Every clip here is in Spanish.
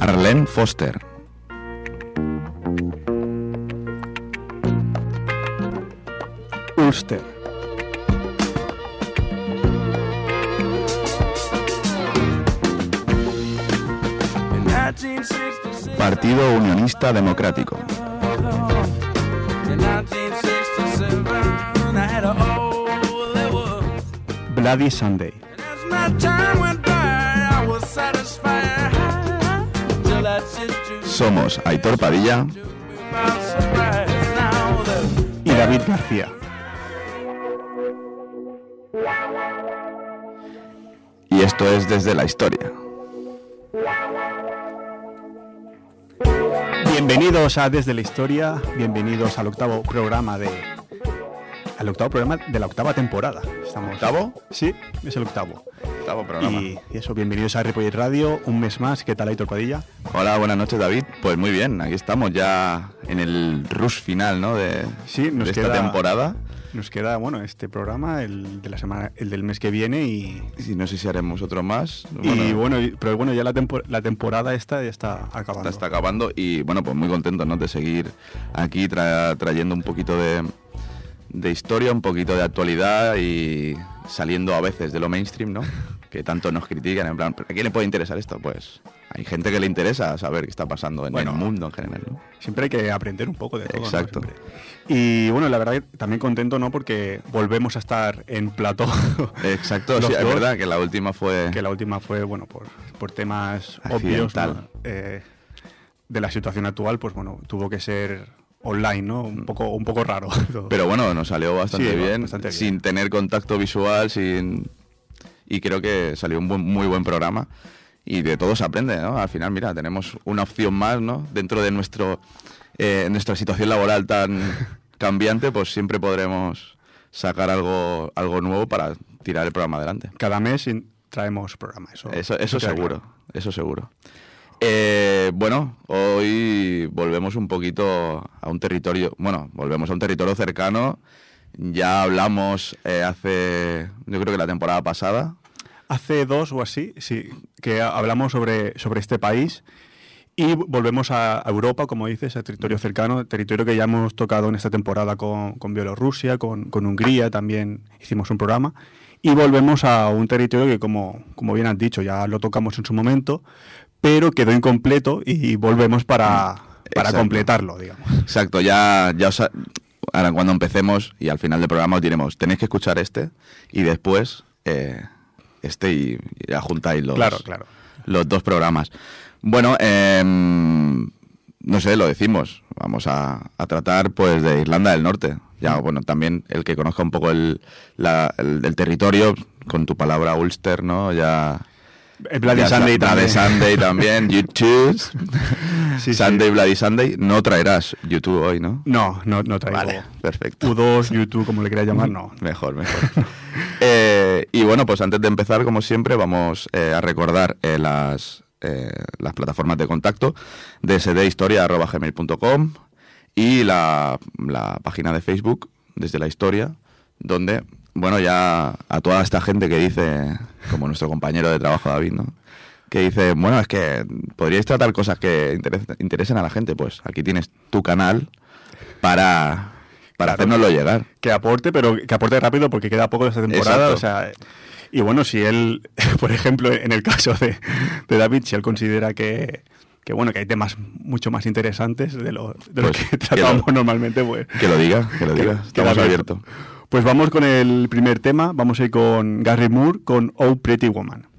Arlene Foster. Ulster. Partido Unionista Democrático. Bloody Sunday. Somos Aitor Padilla y David García. Y esto es desde la historia. Bienvenidos a Desde la Historia, bienvenidos al octavo programa de. al octavo programa de la octava temporada. Estamos, ¿Octavo? Sí, es el octavo. Octavo programa. Y, y eso, bienvenidos a Ripollet Radio, un mes más. ¿Qué tal, Aitor Padilla? Hola, buenas noches David. Pues muy bien, aquí estamos ya en el rush final ¿no? de, Sí, nos de esta queda- temporada. Nos queda, bueno, este programa, el de la semana, el del mes que viene y. Y no sé si haremos otro más. y bueno, pero bueno, ya la, la temporada esta ya está acabando. está, está acabando y bueno, pues muy contento ¿no? de seguir aquí tra- trayendo un poquito de, de historia, un poquito de actualidad y saliendo a veces de lo mainstream, ¿no? Que tanto nos critican, en plan, ¿pero ¿a quién le puede interesar esto? Pues hay gente que le interesa saber qué está pasando en Bueno. el mundo en general, ¿no? Siempre hay que aprender un poco de todo. Exacto. Y bueno, la verdad también contento, ¿no? Porque volvemos a estar en plató. Exacto, sí, es verdad que la última fue... que la última fue, bueno, por, por temas obvios. ¿no? Eh, de la situación actual, pues bueno, tuvo que ser online, ¿no? Un poco, un poco raro. todo. Pero bueno, nos salió bastante, Sí, bien, bastante bien. sin tener contacto visual, sin y creo que salió un buen- muy buen programa y de todo se aprende, ¿no? Al final, mira, tenemos una opción más, ¿no? Dentro de nuestro eh, nuestra situación laboral tan cambiante, pues siempre podremos sacar algo algo nuevo para tirar el programa adelante. Cada mes traemos programa, eso. Eso, seguro, claro. eso seguro. Eh, bueno, hoy volvemos un poquito a un territorio, bueno, volvemos a un territorio cercano. Ya hablamos eh, hace, yo creo que la temporada pasada. Hace dos o así, sí, que hablamos sobre, sobre este país y volvemos a Europa, como dices, a territorio cercano, territorio que ya hemos tocado en esta temporada con, con Bielorrusia, con, con Hungría, también hicimos un programa. Y volvemos a un territorio que, como, como bien has dicho, ya lo tocamos en su momento, pero quedó incompleto y volvemos para, para Exacto. completarlo, digamos. Exacto, ya, ya os ha- ahora cuando empecemos y al final del programa os diremos, tenéis que escuchar este y después eh, este y, ya juntáis los, Claro, claro. los dos programas. Bueno, em, no sé, lo decimos. Vamos a, a tratar pues de Irlanda del Norte. Ya, bueno, también el que conozca un poco el, la- el, el territorio, con tu palabra Ulster, ¿no? Ya... El Bloody Sunday también. Sunday también, YouTube. Sí, sí. Sunday, Bloody Sunday. No traerás YouTube hoy, ¿no? No, no, no traigo. Vale, perfecto. U2, YouTube, como le queráis llamar, no. Mejor, mejor. Eh, y bueno, pues antes de empezar, como siempre, vamos eh, a recordar eh, las, eh, las plataformas de contacto dsdhistoria.gmail.com y la, la página de Facebook, desde la historia, donde, bueno, ya a toda esta gente que dice, como nuestro compañero de trabajo David, ¿no? Que dice, bueno, es que podríais tratar cosas que interes- interesen a la gente, pues aquí tienes tu canal para, para Claro. hacérnoslo llegar. que aporte, pero que aporte rápido porque queda poco de esta temporada. Exacto. O sea, y bueno, si él, por ejemplo, en el caso de, de David, si él considera que, que bueno, que hay temas mucho más interesantes de lo, de lo Pues, que que tratamos lo- normalmente, pues. Que lo diga, que lo diga. que Estamos abiertos. Pues vamos con el primer tema. Vamos a ir con Gary Moore con Oh Pretty Woman.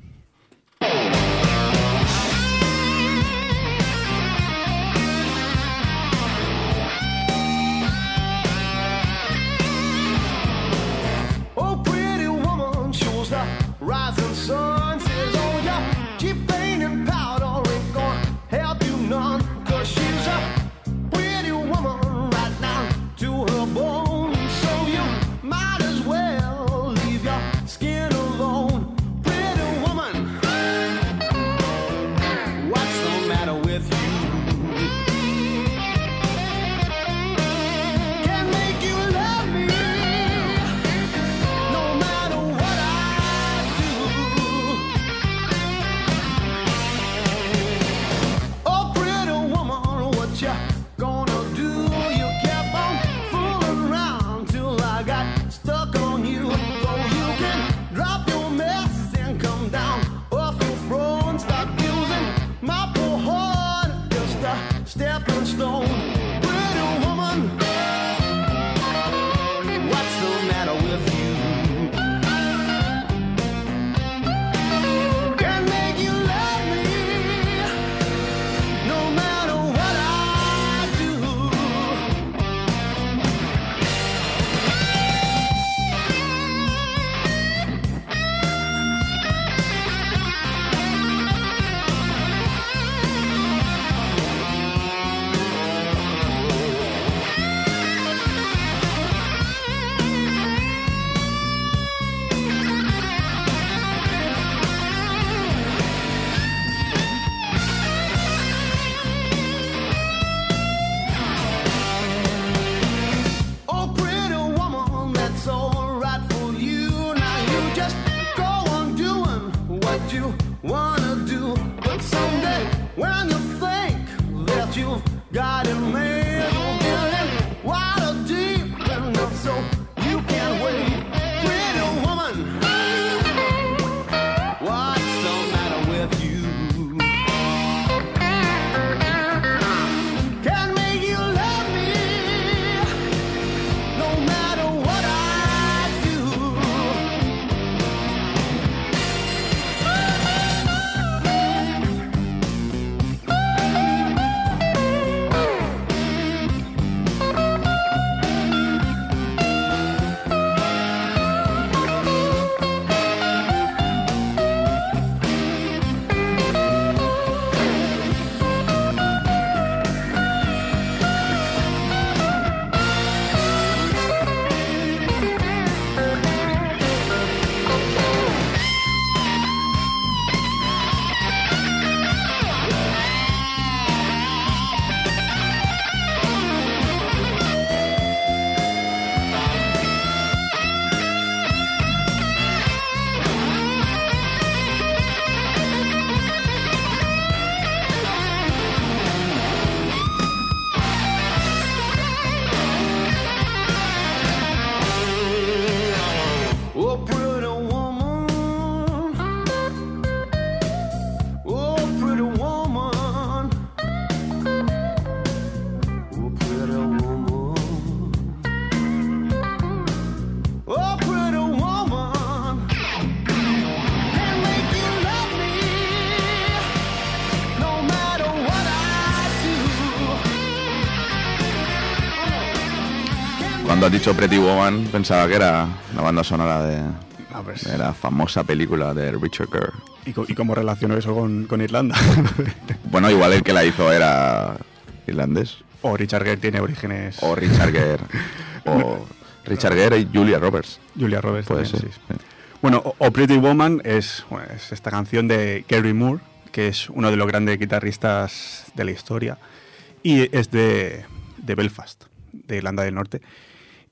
Dicho Pretty Woman, pensaba que era la banda sonora de, A ver, de la famosa película de Richard Gere. ¿y, co- y cómo relaciono eso con, con Irlanda? Bueno, igual el que la hizo era irlandés. o Richard Gere tiene orígenes... O Richard Gere. o Richard Gere y Julia Roberts. Julia Roberts Puede también, ser. sí. Bueno, o- o Pretty Woman es, bueno, es esta canción de Gary Moore, que es uno de los grandes guitarristas de la historia, y es de, de Belfast, de Irlanda del Norte.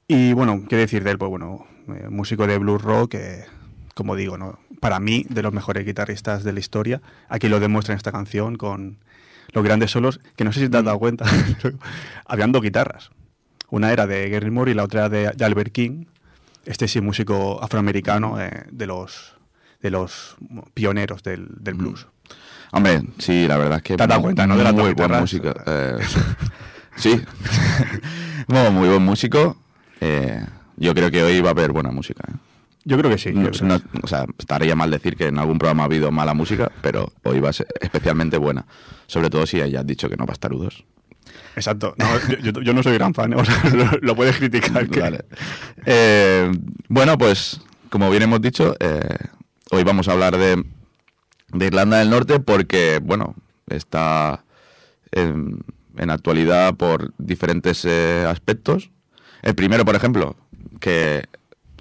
Y bueno, ¿qué decir de él? Pues bueno, eh, músico de blues rock, eh, como digo, ¿no? para mí, de los mejores guitarristas de la historia. Aquí lo demuestra en esta canción con los grandes solos, que no sé si te has dado cuenta, habían dos guitarras. Una era de Gary Moore y la otra de, de Albert King. Este sí, músico afroamericano eh, de los de los pioneros del, del blues. Hombre, sí, la verdad es que Te has dado cuenta, ¿no? De muy buen músico. eh, sí, muy buen músico. Eh, yo creo que hoy va a haber buena música. ¿eh? Yo creo que sí. No- creo no- o sea, estaría mal decir que en algún programa ha habido mala música, pero hoy va a ser especialmente buena. Sobre todo si ya has dicho que no bastarudos. Exacto. No, yo, yo- yo no soy gran fan, o sea, lo, lo puedes criticar. que- Vale. Eh, bueno, pues como bien hemos dicho, eh, hoy vamos a hablar de, de Irlanda del Norte porque, bueno, está en, en actualidad por diferentes eh, aspectos. El primero, por ejemplo, que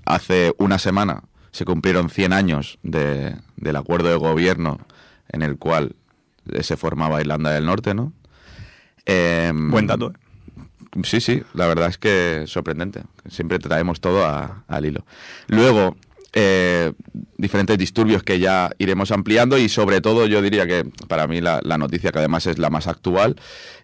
hace una semana se cumplieron 100 años de- del acuerdo de gobierno en el cual eh, se formaba Irlanda del Norte, ¿no? Em, Buen dato. ¿eh? Sí, sí, la verdad es que sorprendente. Siempre traemos todo a- al hilo. Luego, eh, diferentes disturbios que ya iremos ampliando y sobre todo yo diría que para mí la, noticia que además es la más actual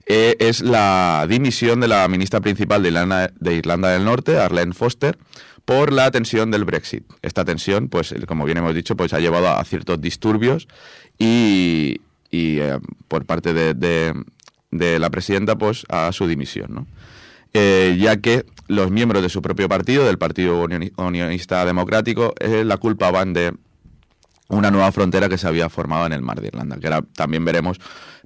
eh, es la dimisión de la ministra principal de Irlanda, de Irlanda del Norte, Arlene Foster, por la tensión del Brexit. Esta tensión, pues como bien hemos dicho, pues ha llevado a ciertos disturbios y, y, eh, por parte de, de- de la presidenta, pues a su dimisión, ¿no? Eh, ya que los miembros de su propio partido, del Partido Unioni- Unionista Democrático, eh, la culpaban de una nueva frontera que se había formado en el mar de Irlanda, que ahora también veremos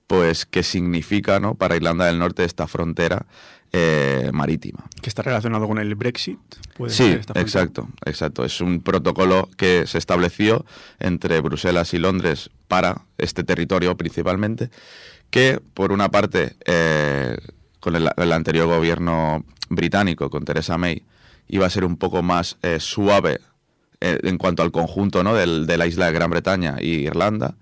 pues qué significa ¿no? para Irlanda del Norte esta frontera eh, marítima. Que está relacionado con el Brexit. puede Sí, ser esta frontera. exacto, exacto. Es un protocolo que se estableció entre Bruselas y Londres para este territorio principalmente, que por una parte, eh, con el, anterior gobierno británico, con Theresa May, iba a ser un poco más eh, suave eh, en cuanto al conjunto ¿no? del- de la isla de Gran Bretaña y Irlanda.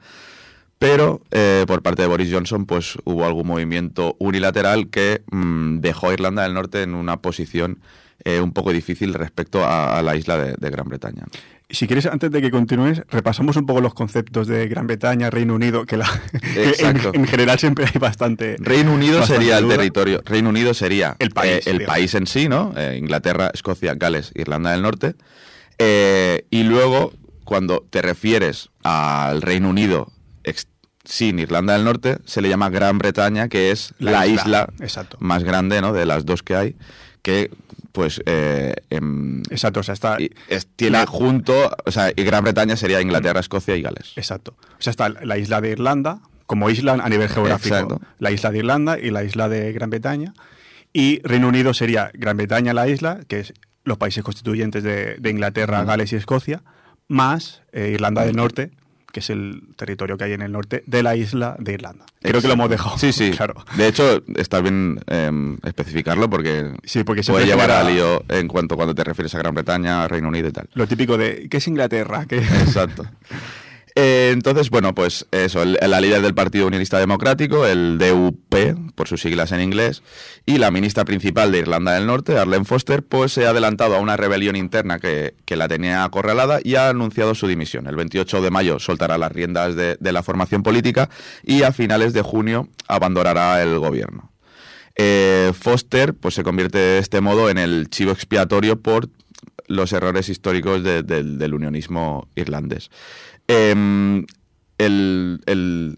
Pero eh, por parte de Boris Johnson, pues hubo algún movimiento unilateral que mm, dejó a Irlanda del Norte en una posición eh, un poco difícil respecto a, la isla de Gran Bretaña. Si quieres, antes de que continúes, repasamos un poco los conceptos de Gran Bretaña, Reino Unido, que, la, que en, general siempre hay bastante... Reino Unido bastante sería el territorio. Reino Unido sería El país, eh, el digamos. país en sí, ¿no? Eh, Inglaterra, Escocia, Gales, Irlanda del Norte. Eh, y luego, cuando te refieres al Reino Unido sin Irlanda del Norte, se le llama Gran Bretaña, que es la, La isla, isla, más grande, ¿no? De las dos que hay, que pues eh, em, Exacto, o sea, está... es- tiene la- junto, o sea, y Gran Bretaña sería Inglaterra, Escocia y Gales. Exacto. O sea, está la isla de Irlanda, como isla a nivel geográfico. Exacto. La isla de Irlanda y la isla de Gran Bretaña. Y Reino Unido sería Gran Bretaña, la isla, que es los países constituyentes de, de Inglaterra, Gales y Escocia, más eh, Irlanda del Norte, que es el territorio que hay en el norte de la isla de Irlanda. Creo que lo hemos dejado. Sí, sí. Claro. De hecho, está bien em, especificarlo porque, Sí, porque puede llevar genera a lío en cuanto cuando te refieres a Gran Bretaña, Reino Unido y tal. Lo típico de, ¿qué es Inglaterra? ¿Qué- Exacto. Eh, entonces, bueno, pues eso, la líder del Partido Unionista Democrático, el DUP, por sus siglas en inglés, y la ministra principal de Irlanda del Norte, Arlene Foster, pues se ha adelantado a una rebelión interna que, que la tenía acorralada y ha anunciado su dimisión. El 28 de mayo soltará las riendas de, la formación política y a finales de junio abandonará el gobierno. Eh, Foster pues se convierte de este modo en el chivo expiatorio por los errores históricos de- del- del unionismo irlandés. Em, el, el-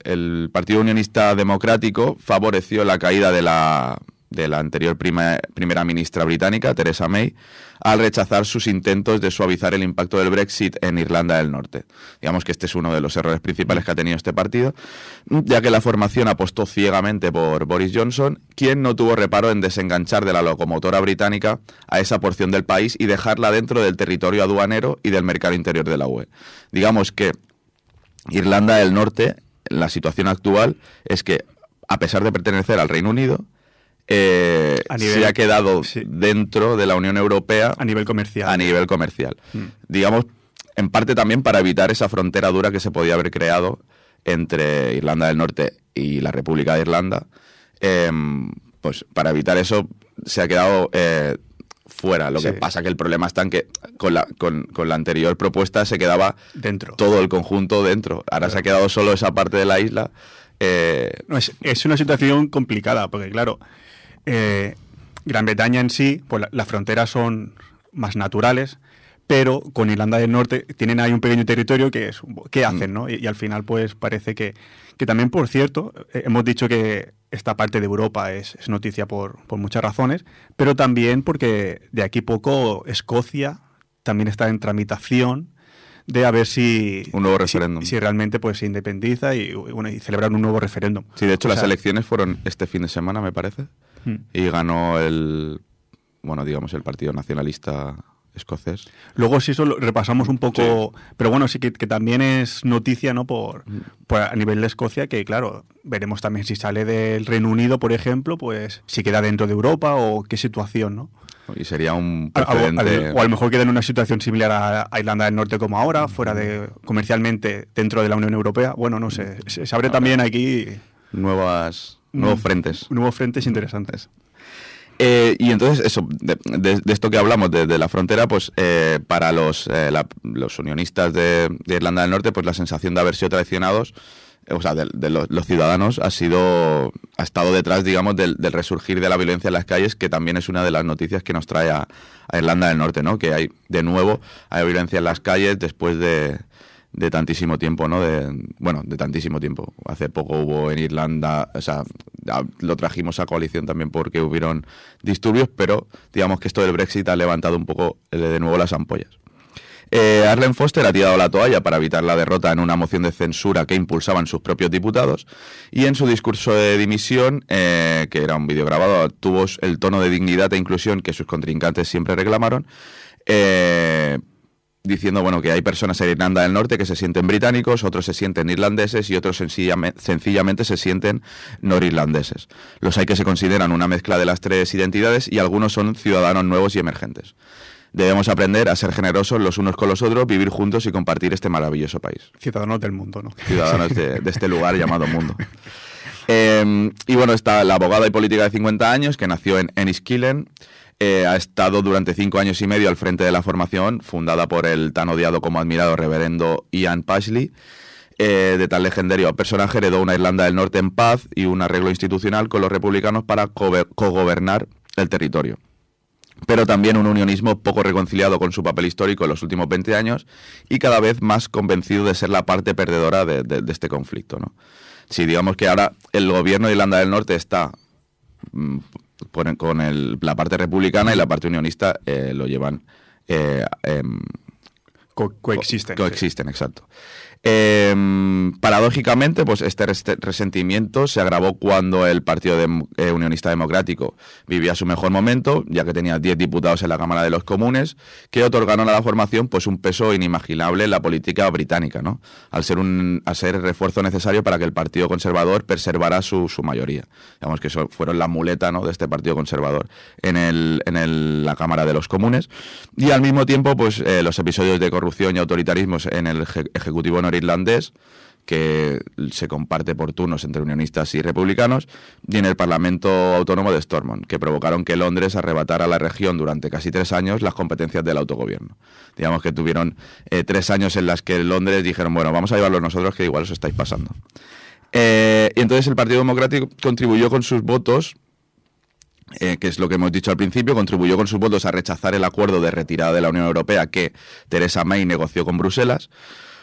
Partido Unionista Democrático favoreció la caída de la, de la anterior primera ministra británica, Theresa May, al rechazar sus intentos de suavizar el impacto del Brexit en Irlanda del Norte. Digamos que este es uno de los errores principales que ha tenido este partido, ya que la formación apostó ciegamente por Boris Johnson, quien no tuvo reparo en desenganchar de la locomotora británica a esa porción del país y dejarla dentro del territorio aduanero y del mercado interior de la UE. Digamos que Irlanda del Norte, la situación actual es que, a pesar de pertenecer al Reino Unido, eh, nivel- se ha quedado sí. dentro de la Unión Europea a nivel comercial. a nivel comercial. Mm. Digamos, en parte también para evitar esa frontera dura que se podía haber creado entre Irlanda del Norte y la República de Irlanda. Em, pues para evitar eso se ha quedado eh, fuera. Lo que pasa que el problema está en que con la, con, con la anterior propuesta se quedaba Dentro. todo el conjunto dentro. Ahora se ha quedado solo esa parte de la isla. eh, No, es, es una situación complicada, porque claro, eh, Gran Bretaña en sí, pues la- las fronteras son más naturales, pero con Irlanda del Norte tienen ahí un pequeño territorio que es, ¿qué hacen, no? Y, y al final, pues parece que, que también, por cierto, eh, hemos dicho que esta parte de Europa es, es noticia por, por muchas razones, pero también porque de aquí poco Escocia también está en tramitación de a ver si Un nuevo si- referéndum. si, realmente pues se independiza y, bueno, y celebrar un nuevo referéndum. sí, de hecho, O las sea, elecciones fueron este fin de semana, me parece. Mm. Y ganó el, bueno, digamos, el Partido Nacionalista Escocés. Luego si eso lo repasamos un poco, pero bueno, sí que, que también es noticia, ¿no? Por, por a nivel de Escocia, que claro, veremos también si sale del Reino Unido, por ejemplo, pues si queda dentro de Europa o qué situación, ¿no? Y sería un precedente. al- o a lo mejor queda en una situación similar a, a Irlanda del Norte como ahora, fuera de comercialmente dentro de la Unión Europea. Bueno, no sé, se, se abre también aquí nuevas, nuevos Mm. frentes. nuevos frentes interesantes. Eh, y entonces, eso, de, de- de esto que hablamos, de, de la frontera, pues eh, para los, eh, la- los unionistas de, Irlanda del Norte, pues la sensación de haber sido traicionados, eh, o sea, de, de los, los ciudadanos, ha sido, ha estado detrás, digamos, del, del resurgir de la violencia en las calles, que también es una de las noticias que nos trae a, a Irlanda del Norte, ¿no? Que hay, de nuevo, hay violencia en las calles después de, de tantísimo tiempo, ¿no? De, bueno, de tantísimo tiempo. Hace poco hubo en Irlanda, o sea, lo trajimos a coalición también porque hubieron disturbios, pero digamos que esto del Brexit ha levantado un poco eh, de nuevo las ampollas. Eh, Arlen Foster ha tirado la toalla para evitar la derrota en una moción de censura que impulsaban sus propios diputados y en su discurso de dimisión, eh, que era un vídeo grabado, tuvo el tono de dignidad e inclusión que sus contrincantes siempre reclamaron, diciendo bueno que hay personas en Irlanda del Norte que se sienten británicos, otros se sienten irlandeses y otros sencillame- sencillamente se sienten norirlandeses. Los hay que se consideran una mezcla de las tres identidades y algunos son ciudadanos nuevos y emergentes. Debemos aprender a ser generosos los unos con los otros, vivir juntos y compartir este maravilloso país. Ciudadanos del mundo, ¿no? Ciudadanos de, de este lugar llamado mundo. Eh, y bueno, está la abogada y política de 50 años que nació en Enniskillen. Eh, ha estado durante cinco años y medio al frente de la formación, fundada por el tan odiado como admirado reverendo Ian Pashley. Eh, de tal legendario personaje heredó una Irlanda del Norte en paz y un arreglo institucional con los republicanos para cogobernar el territorio pero también un unionismo poco reconciliado con su papel histórico en los últimos 20 años y cada vez más convencido de ser la parte perdedora de, de- este conflicto. ¿no? Si digamos que ahora el gobierno de Irlanda del Norte está con, el- la parte republicana y la parte unionista eh, lo llevan... eh, em, Co- coexisten. Co- coexisten, exacto. Eh, paradójicamente, pues este resentimiento se agravó cuando el Partido eh, Unionista Democrático vivía su mejor momento, ya que tenía 10 diputados en la Cámara de los Comunes, que otorgaron a la formación pues un peso inimaginable en la política británica, ¿no? Al ser un al ser refuerzo necesario para que el Partido Conservador preservara su, mayoría. Digamos que fueron la muleta, ¿no? de este Partido Conservador en el en el- la Cámara de los Comunes y al mismo tiempo pues eh, los episodios de corrupción y autoritarismos en el eje- ejecutivo norirlandés que se comparte por turnos entre unionistas y republicanos, y en el Parlamento Autónomo de Stormont, que provocaron que Londres arrebatara a la región durante casi tres años las competencias del autogobierno. Digamos que tuvieron eh, tres años en las que Londres dijeron, bueno, vamos a llevarlo nosotros, que igual os estáis pasando. Eh, y entonces el Partido Democrático contribuyó con sus votos eh, que es lo que hemos dicho al principio, contribuyó con sus votos a rechazar el acuerdo de retirada de la Unión Europea que Theresa May negoció con Bruselas,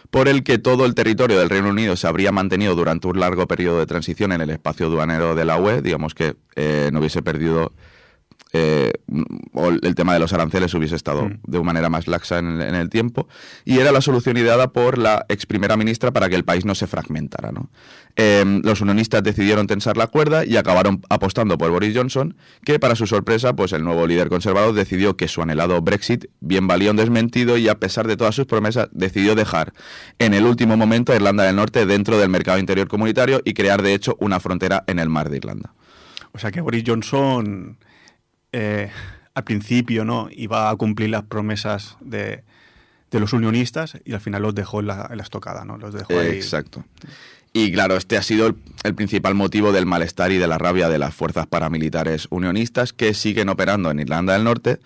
por el que todo el territorio del Reino Unido se habría mantenido durante un largo periodo de transición en el espacio aduanero de la UE, digamos que eh, no hubiese perdido eh, o el tema de los aranceles hubiese estado Mm. de una manera más laxa en el, en el tiempo y era la solución ideada por la ex primera ministra para que el país no se fragmentara. ¿no? Eh, los unionistas decidieron tensar la cuerda y acabaron apostando por Boris Johnson, que para su sorpresa, pues el nuevo líder conservador decidió que su anhelado Brexit bien valía un desmentido y a pesar de todas sus promesas decidió dejar en el último momento a Irlanda del Norte dentro del mercado interior comunitario y crear de hecho una frontera en el mar de Irlanda. O sea que Boris Johnson eh, al principio no iba a cumplir las promesas de, de los unionistas y al final los dejó en la, en estocada, ¿no? Los dejó ahí. Exacto. Y claro, este ha sido el, principal motivo del malestar y de la rabia de las fuerzas paramilitares unionistas que siguen operando en Irlanda del Norte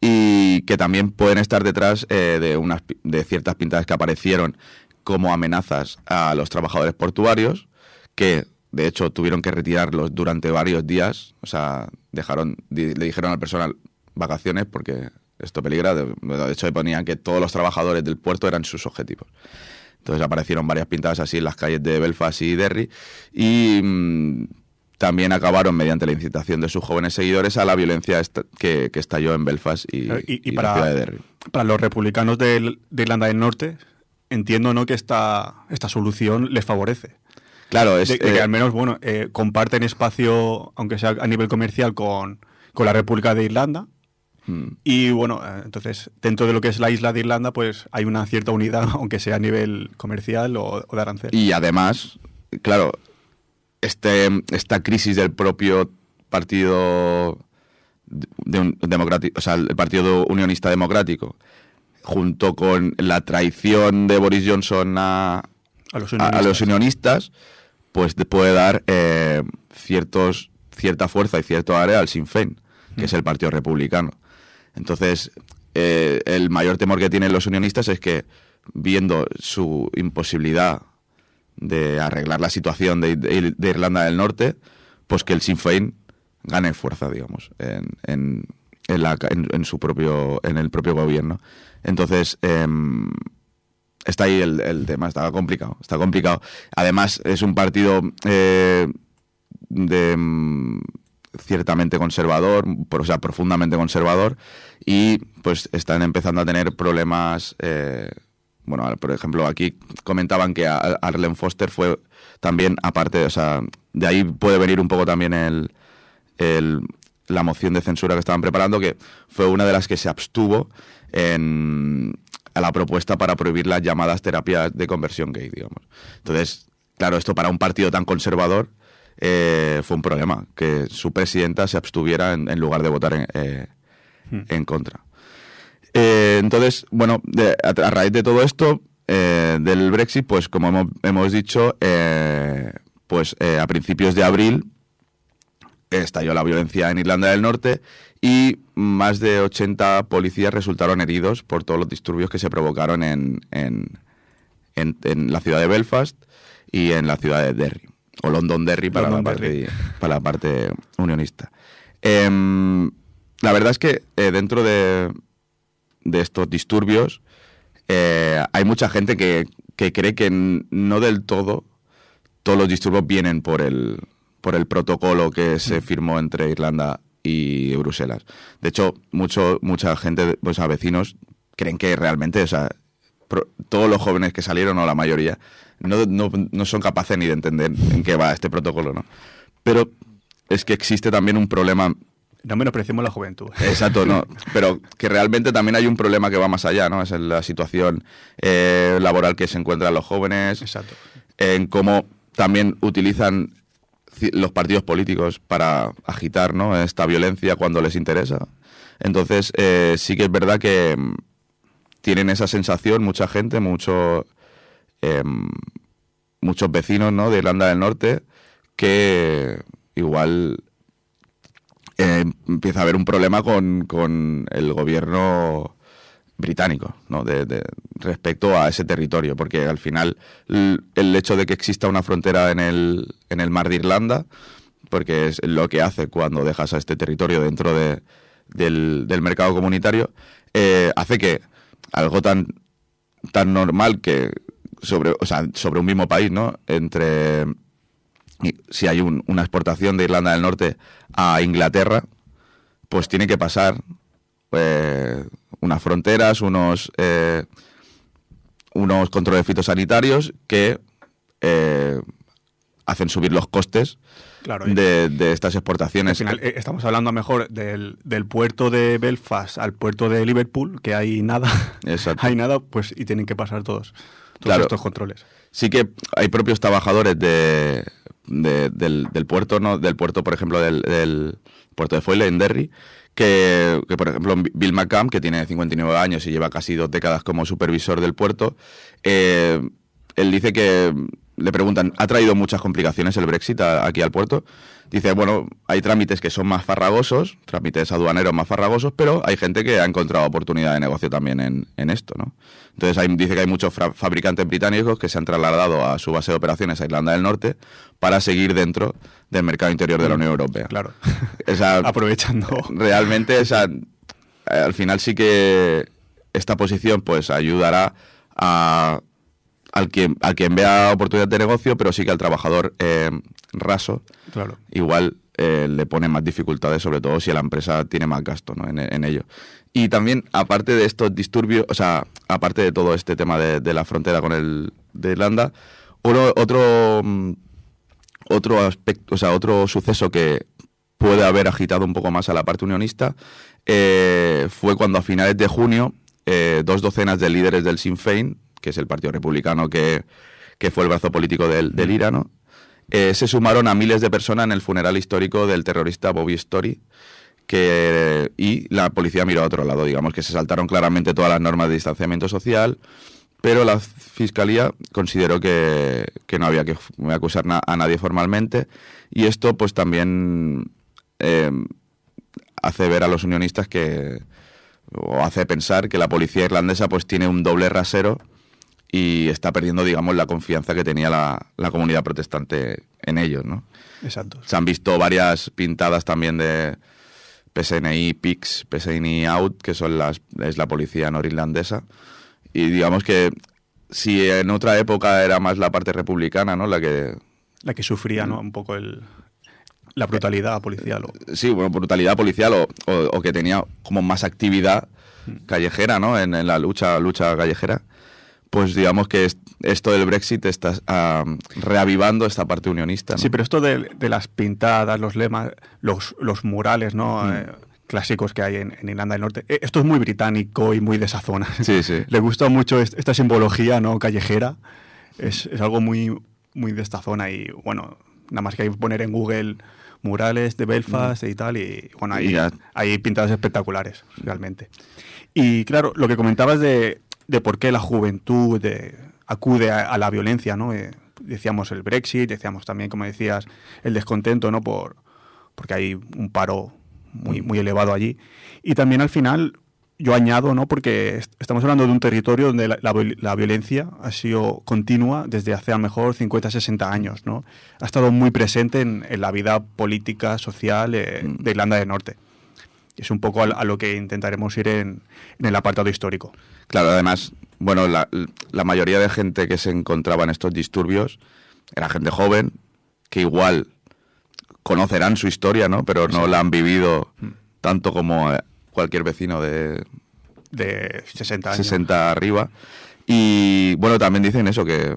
y que también pueden estar detrás eh, de, unas, de ciertas pintadas que aparecieron como amenazas a los trabajadores portuarios, que de hecho tuvieron que retirarlos durante varios días, o sea, dejaron, di- le dijeron al personal vacaciones porque esto peligra, de, de hecho ponían que todos los trabajadores del puerto eran sus objetivos. Entonces aparecieron varias pintadas así en las calles de Belfast y Derry y mm, también acabaron mediante la incitación de sus jóvenes seguidores a la violencia que, que estalló en Belfast y, Claro, y- y y la para- ciudad de Derry. Para los republicanos del- de Irlanda del Norte, entiendo ¿no? que esta, esta solución les favorece. Claro, es, de, de que eh, al menos bueno eh, comparten espacio, aunque sea a nivel comercial, con, con la República de Irlanda. mm, Y bueno, eh, entonces dentro de lo que es la isla de Irlanda, pues hay una cierta unidad, aunque sea a nivel comercial o, o de arancel. Y además, claro, este, esta crisis del propio partido de un- democrático, o sea, el partido unionista democrático, junto con la traición de Boris Johnson a, a los a- a unionistas. los unionistas, pues te puede dar eh, ciertos, cierta fuerza y cierto área al Sinn Féin, que Mm. es el partido republicano. Entonces, eh, el mayor temor que tienen los unionistas es que, viendo su imposibilidad de arreglar la situación de, de- de Irlanda del Norte, pues que el Sinn Féin gane fuerza, digamos, en, en, en la- en- en su propio, en el propio gobierno. Entonces, em, está ahí el, el tema, está complicado, está complicado. Además, es un partido eh, de mm, ciertamente conservador, o sea, profundamente conservador, y pues están empezando a tener problemas. eh, bueno, por ejemplo, aquí comentaban que Arlen Foster fue también, aparte, o sea, de ahí puede venir un poco también el, el- la moción de censura que estaban preparando, que fue una de las que se abstuvo en, a la propuesta para prohibir las llamadas terapias de conversión gay, digamos. Entonces, claro, esto para un partido tan conservador eh, fue un problema, que su presidenta se abstuviera en, en lugar de votar en, eh, en contra. Eh, entonces, bueno, de- a, a raíz de todo esto, eh, del Brexit, pues como hemos, hemos dicho, pues a principios de abril estalló la violencia en Irlanda del Norte y más de 80 policías resultaron heridos por todos los disturbios que se provocaron en, en, en- en la ciudad de Belfast y en la ciudad de Derry, o Londonderry para, la parte, para la parte unionista. Em, la verdad es que eh, dentro de, de estos disturbios eh, hay mucha gente que, que cree que no del todo todos los disturbios vienen por el, por el protocolo que se firmó entre Irlanda y Bruselas. De hecho, mucho, mucha gente, o sea, vecinos, creen que realmente, o sea, pro- todos los jóvenes que salieron, o la mayoría, no, no, no son capaces ni de entender en qué va este protocolo, ¿no? Pero es que existe también un problema No menospreciemos la juventud. Exacto, no. Pero que realmente también hay un problema que va más allá, ¿no? Es en la situación eh, laboral que se encuentran los jóvenes, Exacto. en cómo también utilizan los partidos políticos para agitar ¿no? esta violencia cuando les interesa. Entonces, eh, sí que es verdad que mm, tienen esa sensación mucha gente, mucho, em, muchos vecinos ¿no? de Irlanda del Norte, que igual eh, empieza a haber un problema con, con el gobierno británico, ¿no? De, de- respecto a ese territorio, porque al final el hecho de que exista una frontera en el, en el mar de Irlanda, porque es lo que hace cuando dejas a este territorio dentro de- del, del mercado comunitario, eh, hace que algo tan, tan normal que sobre, o sea, sobre un mismo país, ¿no? Entre si hay un- una exportación de Irlanda del Norte a Inglaterra, pues tiene que pasar eh, unas fronteras, unos, eh, unos controles fitosanitarios que eh, hacen subir los costes Claro. de, de estas Al exportaciones. final, eh, estamos hablando mejor del, del puerto de Belfast al puerto de Liverpool, que hay nada. Exacto. hay nada, pues, y tienen que pasar todos, todos Claro. estos controles. Sí que hay propios trabajadores de, de- del, del puerto, ¿no? Del puerto, por ejemplo, del, del puerto de Foyle en Derry, que, que, por ejemplo, Bill McCann, que tiene 59 años y lleva casi dos décadas como supervisor del puerto, eh, él dice que le preguntan, ¿ha traído muchas complicaciones el Brexit aquí al puerto? Dice, bueno, hay trámites que son más farragosos, trámites aduaneros más farragosos, pero hay gente que ha encontrado oportunidad de negocio también en, en esto, ¿no? Entonces hay- dice que hay muchos fabricantes británicos que se han trasladado a su base de operaciones a Irlanda del Norte para seguir dentro del mercado interior de la Unión Europea. Claro. Esa- Aprovechando. realmente esa, eh, al final sí que esta posición pues ayudará a, al, quien, al quien vea oportunidad de negocio, pero sí que al trabajador eh, raso Claro. igual eh, le pone más dificultades, sobre todo si la empresa tiene más gasto ¿no? en, en ello. Y también, aparte de estos disturbios, o sea, aparte de todo este tema de, de la frontera con el de Irlanda, uno- otro, mm, otro aspecto, o sea, otro suceso que puede haber agitado un poco más a la parte unionista eh, fue cuando a finales de junio eh, dos docenas de líderes del Sinn Féin, que es el partido republicano que, que fue el brazo político del, del IRA, ¿no? eh, se sumaron a miles de personas en el funeral histórico del terrorista Bobby Story que, y la policía miró a otro lado, digamos que se saltaron claramente todas las normas de distanciamiento social, pero la fiscalía consideró que, que no había que acusar a nadie formalmente y esto pues también eh, hace ver a los unionistas que o hace pensar que la policía irlandesa pues tiene un doble rasero y está perdiendo digamos la confianza que tenía la, la comunidad protestante en ellos, ¿no? Exacto. Se han visto varias pintadas también de PSNI PIX, PSNI Out, que son las es la policía norirlandesa. Y digamos que si en otra época era más la parte republicana, ¿no? La que La que sufría, ¿no? Un poco el, la brutalidad policial. o- sí, bueno, brutalidad policial o, o- o que tenía como más actividad callejera, ¿no? En, en la lucha lucha callejera. Pues digamos que es- esto del Brexit está ah, reavivando esta parte unionista. ¿no? Sí, pero esto de, de las pintadas, los lemas, los, los murales, ¿no? Mm. Eh, clásicos que hay en, en Irlanda del Norte. Eh, Esto es muy británico y muy de esa zona. Sí, sí. Le gusta mucho est- esta simbología, ¿no? Callejera. Es, es algo muy, muy de esta zona y, bueno, nada más que hay que poner en Google murales de Belfast y tal y, bueno, hay, hay pintadas espectaculares, realmente. Y, claro, lo que comentabas de, de por qué la juventud de- acude a, a la violencia, ¿no? Eh, decíamos el Brexit, decíamos también, como decías, el descontento, ¿no? Por, porque hay un paro muy, muy elevado allí. Y también al final yo añado, ¿no? porque est- estamos hablando de un territorio donde la, la viol- la violencia ha sido continua desde hace a lo mejor 50, 60 años. ¿no? Ha estado muy presente en, en la vida política, social eh, de Irlanda del Norte. Es un poco a, lo que intentaremos ir en, en el apartado histórico. Claro, además, bueno, la, la mayoría de gente que se encontraba en estos disturbios era gente joven, que igual conocerán su historia, ¿no? Pero no la han vivido tanto como eh, cualquier vecino de De 60 años. 60 arriba. Y bueno, también dicen eso, que,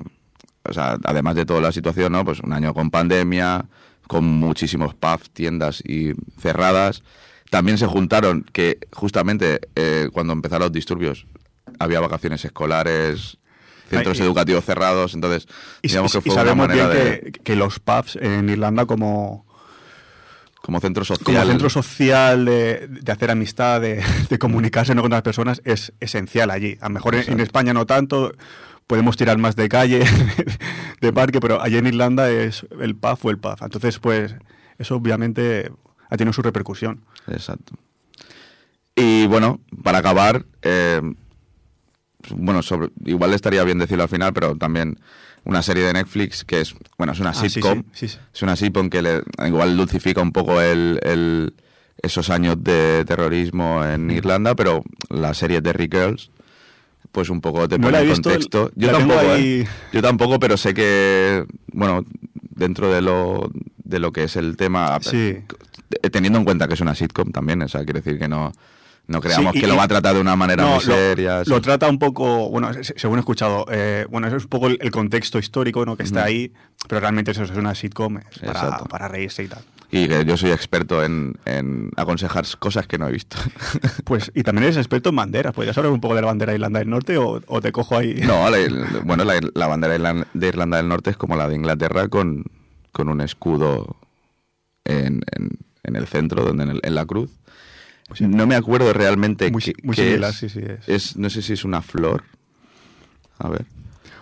o sea, además de toda la situación, ¿no? Pues un año con pandemia, con muchísimos pubs, tiendas y cerradas. También se juntaron que justamente eh, cuando empezaron los disturbios había vacaciones escolares, centros Ay, y- educativos cerrados, entonces Y, digamos y- que y fue una sabemos manera bien de, que, que los pubs en Irlanda como, como centro como social. centro social de, de hacer amistad, de, de comunicarse ¿no? con otras personas, es esencial allí. A lo mejor en, en. España no tanto, podemos tirar más de calle, de parque, pero allí en Irlanda es el pub o el pub. Entonces, pues, eso obviamente ha tenido su repercusión. Exacto. Y bueno, para acabar, eh, bueno, sobre, igual estaría bien decirlo al final, pero también una serie de Netflix que es, bueno, es una Ah, sí, sitcom. sí, sí, sí. Es una sitcom que le, igual dulcifica un poco el, el- esos años de terrorismo Mm. en Irlanda, pero la serie Derry Girls, pues un poco te No pone en contexto. Yo tampoco, ahí- ¿eh? Yo tampoco, pero sé que, bueno, dentro de lo, de lo que es el tema, Sí. Eh, teniendo en cuenta que es una sitcom también, o sea, quiere decir que no, no creamos Sí, y- que lo va a tratar de una manera No, muy seria. Lo, trata un poco, bueno, se- según he escuchado, eh, bueno, eso es un poco el, el contexto histórico ¿no? que está ahí, pero realmente eso es una sitcom es para, reírse y tal. Y que yo soy experto en, en aconsejar cosas que no he visto. Pues, y también eres experto en banderas. ¿Podrías hablar un poco de la bandera de Irlanda del Norte o, o te cojo ahí? No, la- bueno, la, la bandera de Irlan- de Irlanda del Norte es como la de Inglaterra con, con un escudo en, en- en el centro, donde en, el- en la cruz. No me acuerdo realmente Muy qué, muy qué similar, es. sí, sí, es. Es- No sé si es una flor. A ver.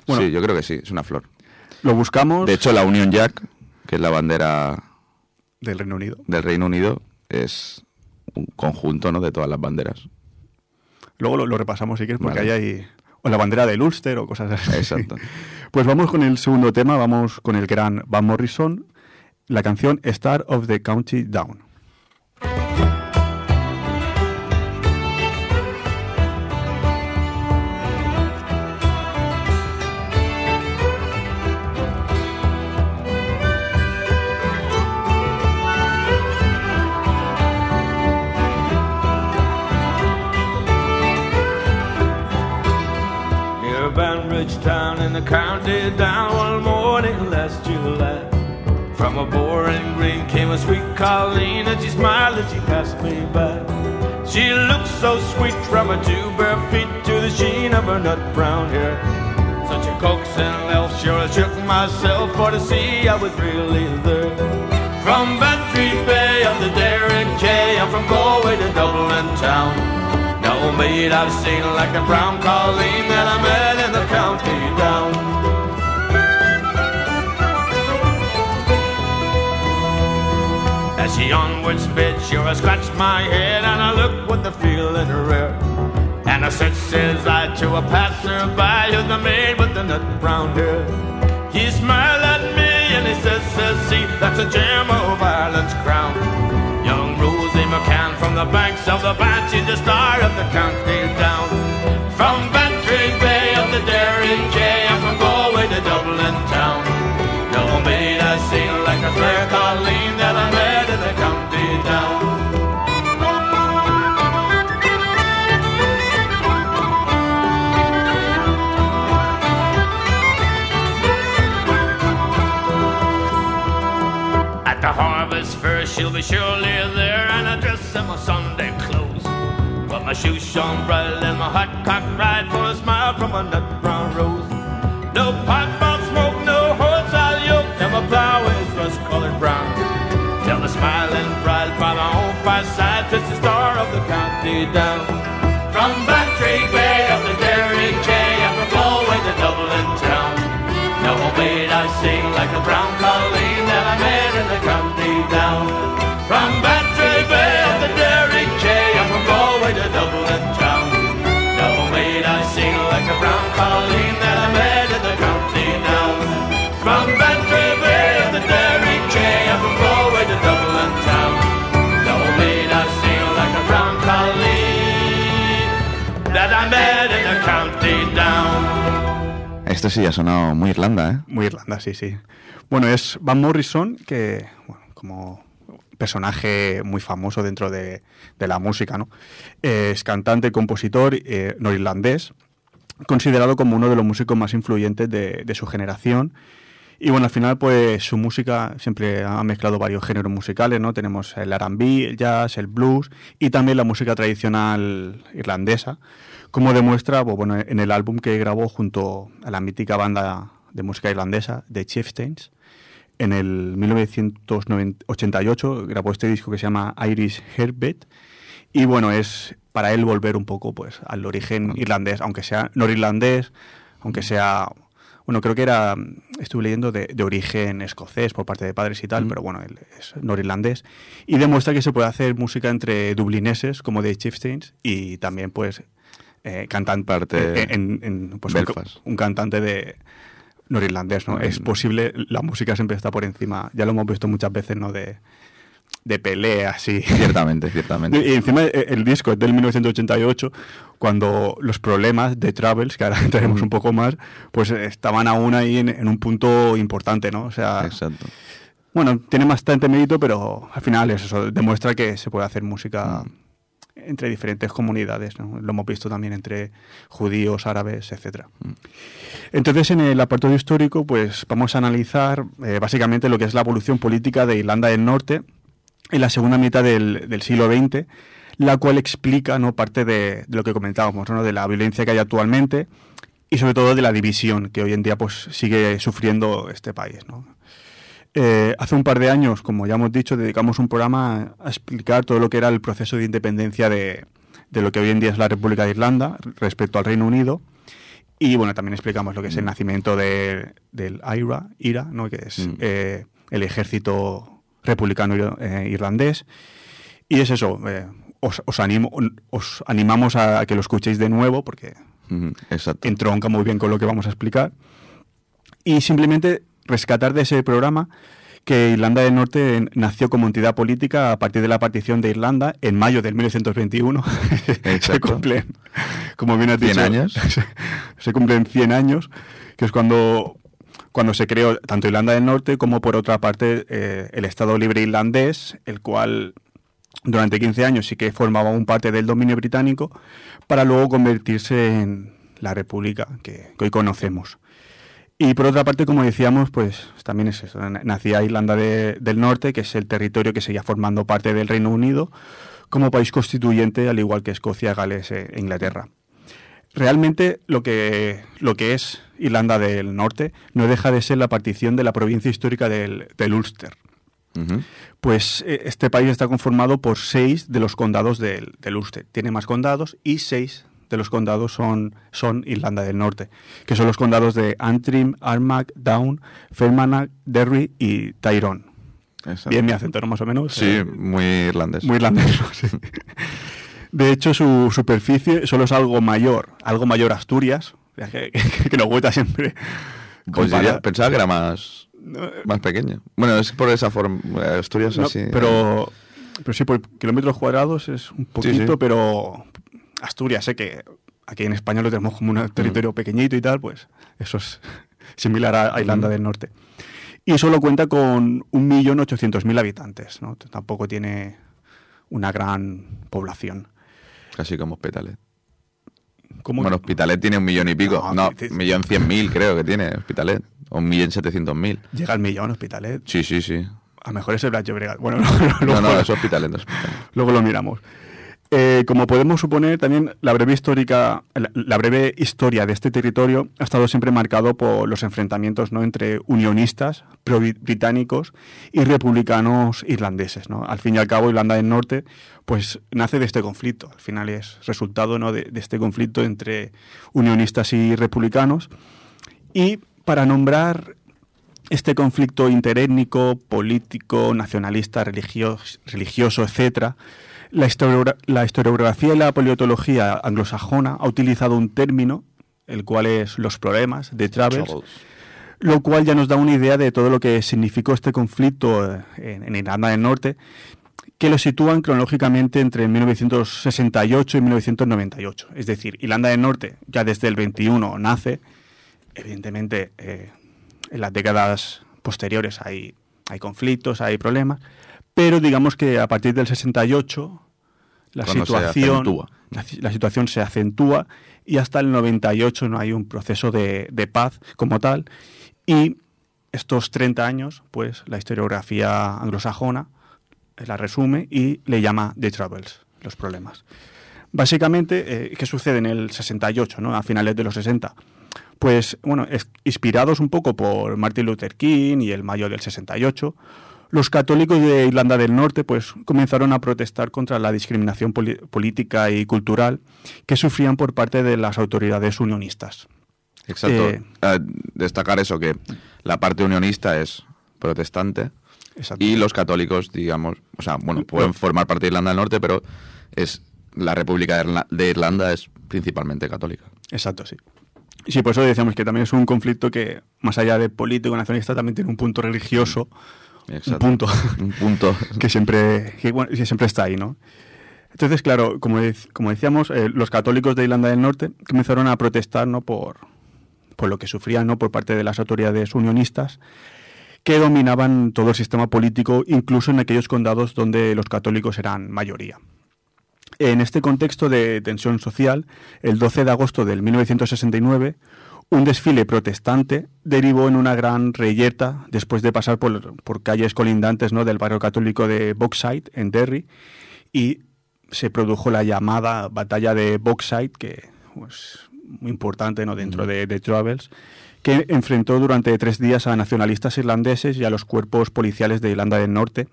Bueno. sí, yo creo que sí, es una flor. Lo buscamos De hecho, la Union Jack, que es la bandera del Reino Unido. del Reino Unido, es un conjunto ¿no? de todas las banderas. Luego lo, lo repasamos si quieres, porque Vale. ahí hay o la bandera del Ulster o cosas así. Exacto. Pues vamos con el segundo tema, vamos con el gran Van Morrison, la canción Star of the County Down. Banbridge town in the county down one morning last July. From a boring green came a sweet Colleen and she smiled as she passed me by. She looked so sweet from her two bare feet to the sheen of her nut brown hair. Such a coaxing elf, sure I shook myself for to see I was really there. From Bantry Bay up the Derrick Quay, I'm from Galway to Dublin town. No maid I've seen like the brown Colleen that I met in the county As she onward sped, sure I scratched my head and I looked with the feeling rare. And I said, says I to a passerby, who's the maid with the nut brown hair. He smiled at me and he says, says, see, that's a gem of Ireland's crown. Young Rosie McCann from the banks of the Banff, she's the star of the county down. From Bantry Bay up the Derry Quay, surely there, and I dress in my Sunday clothes. But my shoes shone bright and my hot cock Sí ha sonado muy Irlanda, ¿eh? Muy Irlanda, sí, sí. Bueno, es Van Morrison, que, bueno, como personaje muy famoso dentro de, de la música, ¿no? Eh, es cantante, compositor eh, norirlandés, considerado como uno de los músicos más influyentes de su generación. Y bueno, al final, pues su música siempre ha mezclado varios géneros musicales, ¿no? Tenemos el R&B, el jazz, el blues y también la música tradicional irlandesa, como demuestra pues, bueno, en el álbum que grabó junto a la mítica banda de música irlandesa, The Chieftains. En el 1988 grabó este disco que se llama Irish Herbet y bueno, es para él volver un poco pues al origen irlandés, aunque sea norirlandés, aunque sea bueno, creo que era, estuve leyendo de, de origen escocés por parte de padres y tal, Mm. pero bueno, él es norirlandés. Y demuestra que se puede hacer música entre dublineses, como The Chieftains, y también, pues, eh, cantante Parte en, en, pues, un, cantante de norirlandés, ¿no? Es Mm. posible, la música siempre está por encima, ya lo hemos visto muchas veces, ¿no? De, de peleas y... Ciertamente, ciertamente. Y encima eh, el disco es del 1988, cuando los problemas de Travels, que ahora entraremos un poco más, pues eh, estaban aún ahí en, en un punto importante, ¿no? O sea, Exacto. bueno, tiene bastante mérito, pero al final es eso, demuestra que se puede hacer música entre diferentes comunidades, ¿no? Lo hemos visto también entre judíos, árabes, etcétera. Entonces, en el apartado histórico, pues vamos a analizar eh, básicamente lo que es la evolución política de Irlanda del Norte en la segunda mitad del, del siglo XX, la cual explica ¿no? parte de, de lo que comentábamos, ¿no? de la violencia que hay actualmente y sobre todo de la división que hoy en día pues, sigue sufriendo este país. ¿no? Eh, hace un par de años, como ya hemos dicho, dedicamos un programa a explicar todo lo que era el proceso de independencia de, de lo que hoy en día es la República de Irlanda respecto al Reino Unido. Y bueno, también explicamos lo que es el nacimiento de- del IRA, IRA ¿no? que es Mm. eh, el ejército republicano eh, irlandés. Y es eso, eh, os, os animo, os animamos a que lo escuchéis de nuevo porque Exacto. entronca muy bien con lo que vamos a explicar. Y simplemente rescatar de ese programa que Irlanda del Norte nació como entidad política a partir de la partición de Irlanda en mayo del 1921. se cumplen, como bien has 100 dicho, años. Se, se cumplen 100 años, que es cuando, cuando se creó tanto Irlanda del Norte como por otra parte eh, el Estado Libre Irlandés, el cual durante 15 años sí que formaba un parte del dominio británico, para luego convertirse en la república que, hoy conocemos. Y por otra parte, como decíamos, pues también es eso, na- nacía Irlanda de- del Norte, que es el territorio que seguía formando parte del Reino Unido, como país constituyente, al igual que Escocia, Gales e Inglaterra. Realmente lo que, lo que es Irlanda del Norte no deja de ser la partición de la provincia histórica del, del Ulster. Pues eh, este país está conformado por seis de los condados del, del Ulster. Tiene más condados y seis de los condados son, son Irlanda del Norte, que son los condados de Antrim, Armagh, Down, Fermanagh, Derry y Tyrone. Bien mi acento, ¿no? Más o menos. Sí, Eh, muy irlandés. muy irlandés. Sí. De hecho, su superficie solo es algo mayor, algo mayor Asturias, ya que, que nos gusta siempre. Pues diría- pensaba que era más, más pequeño. Bueno, es por esa forma. eh, Asturias No, así. pero, pero sí, por kilómetros cuadrados es un poquito, sí. pero Asturias, sé que aquí en España lo tenemos como un territorio pequeñito y tal, pues eso es similar a, a Irlanda Mm. del Norte. Y solo cuenta con 1.800.000 habitantes, ¿no? Tampoco tiene una gran población. Casi como Hospitalet. ¿Cómo Bueno, que- Hospitalet tiene un millón y pico. No, No, te- millón cien mil creo que tiene Hospitalet. O un millón setecientos mil. Llega al millón Hospitalet. Sí, sí, sí. A lo mejor es el Blas Llobregat. Bueno, No, luego, no, es Hospitalet. es Hospitalet. luego lo miramos. Eh, como podemos suponer, también la breve, histórica, la, breve historia de este territorio ha estado siempre marcado por los enfrentamientos ¿no? entre unionistas pro-británicos y republicanos irlandeses. ¿no? Al fin y al cabo, Irlanda del Norte pues, nace de este conflicto. Al final es resultado ¿no? de, este conflicto entre unionistas y republicanos. Y para nombrar este conflicto interétnico, político, nacionalista, religios- religioso, etcétera, la, historiogra- la historiografía y la paleontología anglosajona ha utilizado un término, el cual es los problemas de Travers, lo cual ya nos da una idea de todo lo que significó este conflicto eh, en, en Irlanda del Norte, que lo sitúan cronológicamente entre 1968 y 1998. Es decir, Irlanda del Norte ya desde el 21 nace evidentemente, eh, en las décadas posteriores hay, hay conflictos, hay problemas, pero digamos que a partir del 68 la se situación, acentúa. la, ci- la situación se acentúa y hasta el 98 no hay un proceso de, de paz como tal. Y estos 30 años, pues la historiografía anglosajona la resume y le llama The Troubles, los problemas. Básicamente, eh, ¿qué sucede en el 68, ¿no? a finales de los 60? Pues, bueno, es- inspirados un poco por Martin Luther King y el mayo del 68, los católicos de Irlanda del Norte pues comenzaron a protestar contra la discriminación poli- política y cultural que sufrían por parte de las autoridades unionistas. Exacto. Eh, Eh, destacar eso, que la parte unionista es protestante y los católicos, digamos, o sea, bueno, pueden formar parte de Irlanda del Norte, pero es la República de Irla- de Irlanda es principalmente católica. Exacto, sí. Sí, por eso decíamos que también es un conflicto que, más allá de político nacionalista, también tiene un punto religioso, Exacto. un punto Un punto. que siempre, que, bueno, que siempre está ahí, ¿no? Entonces, claro, como, como decíamos, eh, los católicos de Irlanda del Norte comenzaron a protestar ¿no? por, por lo que sufrían ¿no? por parte de las autoridades unionistas que dominaban todo el sistema político, incluso en aquellos condados donde los católicos eran mayoría. En este contexto de tensión social, el 12 de agosto del 1969, un desfile protestante derivó en una gran reyerta después de pasar por, por calles colindantes ¿no? del barrio católico de Boxside, en Derry, y se produjo la llamada batalla de Boxside, que es muy importante ¿no? dentro de, de Travels, que enfrentó durante tres días a nacionalistas irlandeses y a los cuerpos policiales de Irlanda del Norte,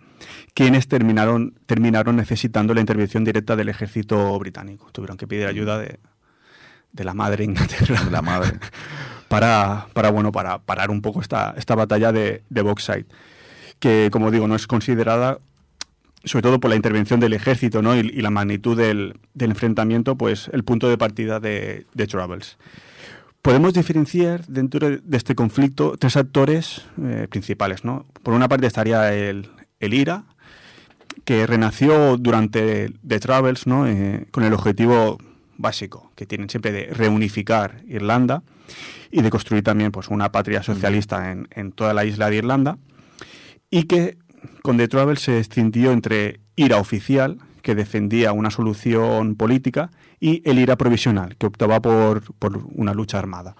quienes terminaron, terminaron necesitando la intervención directa del ejército británico. Tuvieron que pedir ayuda de, de la madre Inglaterra La madre. para, para, bueno, para parar un poco esta, esta batalla de, de Boxside, que como digo, no es considerada, sobre todo por la intervención del ejército ¿no? y, y la magnitud del, del enfrentamiento, pues el punto de partida de, de Troubles. Podemos diferenciar dentro de de este conflicto tres actores eh, principales. ¿no? Por una parte estaría el, el IRA, que renació durante The Travels ¿no? Eh, con el objetivo básico que tienen siempre de reunificar Irlanda y de construir también pues, una patria socialista en, en toda la isla de Irlanda y que con The Travels se escindió entre IRA oficial, que defendía una solución política, y el IRA provisional, que optaba por, por una lucha armada.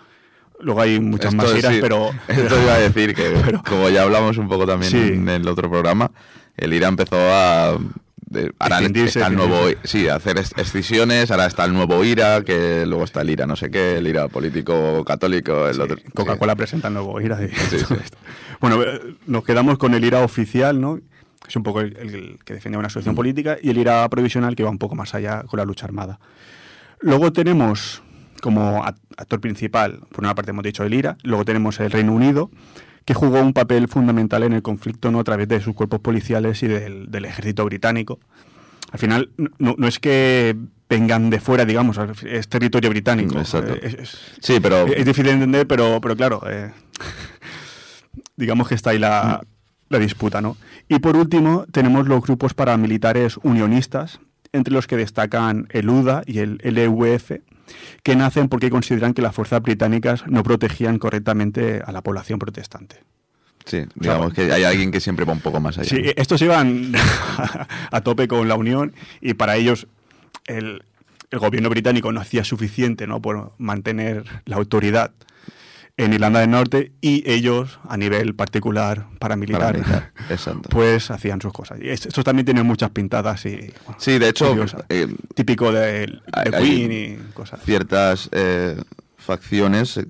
Luego hay muchas Esto más IRAs, sí, pero... Esto iba a decir que, pero- como ya hablamos un poco también Sí. en el otro programa, el IRA empezó a. de- ahora Escindirse, está el nuevo. escindirse. Sí, hacer es- escisiones. Ahora está el nuevo IRA, que luego está el IRA no sé qué, el IRA político católico, el Sí, otro. Coca-Cola presenta el nuevo IRA. de Sí. Bueno, eh, nos quedamos con el IRA oficial, ¿no? es un poco el, el que defendía una Mm. solución política, y el IRA provisional, que va un poco más allá con la lucha armada. Luego tenemos como act- actor principal, por una parte hemos dicho el IRA, luego tenemos el Reino Unido, que jugó un papel fundamental en el conflicto ¿no? a través de sus cuerpos policiales y del, del ejército británico. Al final, no, no es que vengan de fuera, digamos, es territorio británico. Exacto. Eh, es- es- Sí, pero. es difícil de entender, pero, pero claro, eh, digamos que está ahí la, la disputa, ¿no? Y por último, tenemos los grupos paramilitares unionistas, entre los que destacan el UDA y el LUF, que nacen porque consideran que las fuerzas británicas no protegían correctamente a la población protestante. Sí, digamos que hay alguien que siempre va un poco más allá. Sí, estos iban a tope con la Unión y para ellos el, el gobierno británico no hacía suficiente ¿no? por mantener la autoridad en Irlanda del Norte y ellos, a nivel particular, paramilitar, Paramilitar, exacto. pues hacían sus cosas. Y est- estos también tienen muchas pintadas y bueno, Sí, de hecho, eh, típico de, de hay- hay Queen y cosas. ciertas eh, facciones, eh,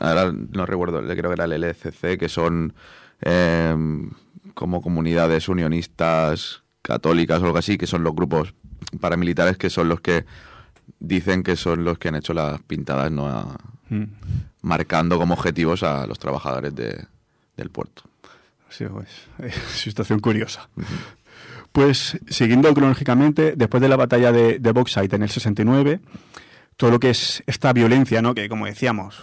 ahora no recuerdo, creo que era el LCC, que son eh, como comunidades unionistas católicas o algo así, que son los grupos paramilitares que son los que dicen que son los que han hecho las pintadas, ¿no? A- Mm. Marcando como objetivos a los trabajadores de- del puerto. Sí, pues, es situación curiosa. Pues siguiendo cronológicamente, después de la batalla de, de Bauxite en el 69, todo lo que es esta violencia, ¿no? que como decíamos,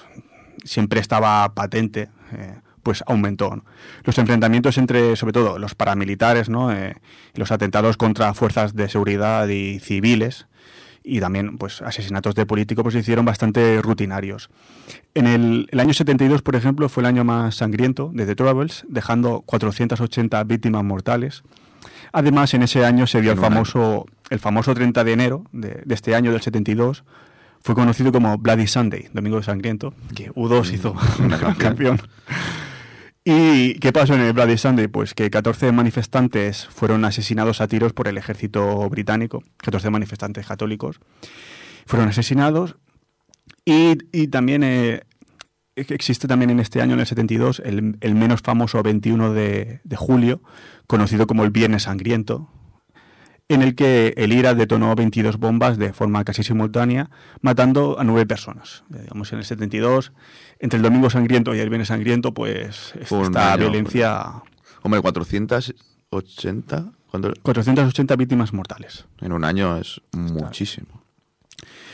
siempre estaba patente, eh, pues aumentó. ¿no? Los enfrentamientos entre, sobre todo, los paramilitares, ¿no? Eh, los atentados contra fuerzas de seguridad y civiles, y también pues asesinatos de políticos pues, se hicieron bastante rutinarios. En el, el año 72, por ejemplo, fue el año más sangriento de The Troubles, dejando 480 víctimas mortales. Además, en ese año se dio el famoso, el famoso 30 de enero de, de este año, del 72, fue conocido como Bloody Sunday, Domingo de Sangriento, que U2 hizo una gran canción. ¿Y qué pasó en el Bloody Sunday? Pues que 14 manifestantes fueron asesinados a tiros por el ejército británico, 14 manifestantes católicos fueron asesinados y, y también eh, existe también en este año, en el 72, el, el menos famoso 21 de, de julio, conocido como el Viernes Sangriento, en el que el IRA detonó 22 bombas de forma casi simultánea, matando a nueve personas. Eh, Digamos, en el 72, entre el Domingo Sangriento y el Viernes Sangriento, pues un esta violencia... Hombre, 480. ¿Cuánto? 480 víctimas mortales. En un año es muchísimo.